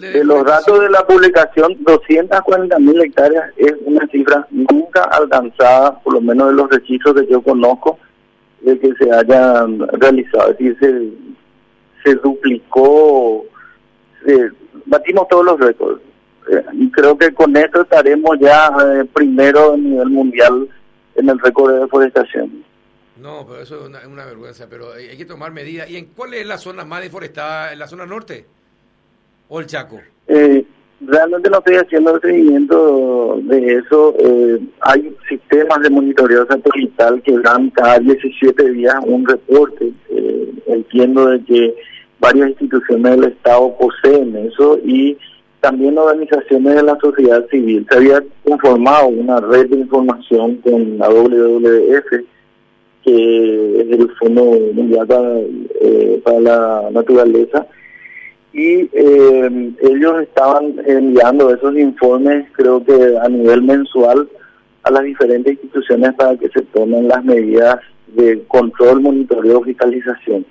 De los datos de la publicación, 240 mil hectáreas es una cifra nunca alcanzada, por lo menos de los registros que yo conozco, de que se hayan realizado. Es decir, se, duplicó, batimos todos los récords. Eh, y creo que con esto estaremos ya eh, primero a nivel mundial en el récord de deforestación. No, pero eso es una, vergüenza, pero hay, hay que tomar medidas. ¿Y en cuál es la zona más deforestada? ¿En la zona norte? O? Eh, realmente no estoy haciendo el seguimiento de eso. Eh, hay sistemas de monitoreo satelital que dan cada 17 días un reporte. Eh, entiendo de que varias instituciones del Estado poseen eso y también organizaciones de la sociedad civil. Se había conformado una red de información con la WWF, que es el Fondo Mundial para la Naturaleza, y eh, ellos estaban enviando esos informes, creo que a nivel mensual, a las diferentes instituciones para que se tomen las medidas de control, monitoreo, fiscalización.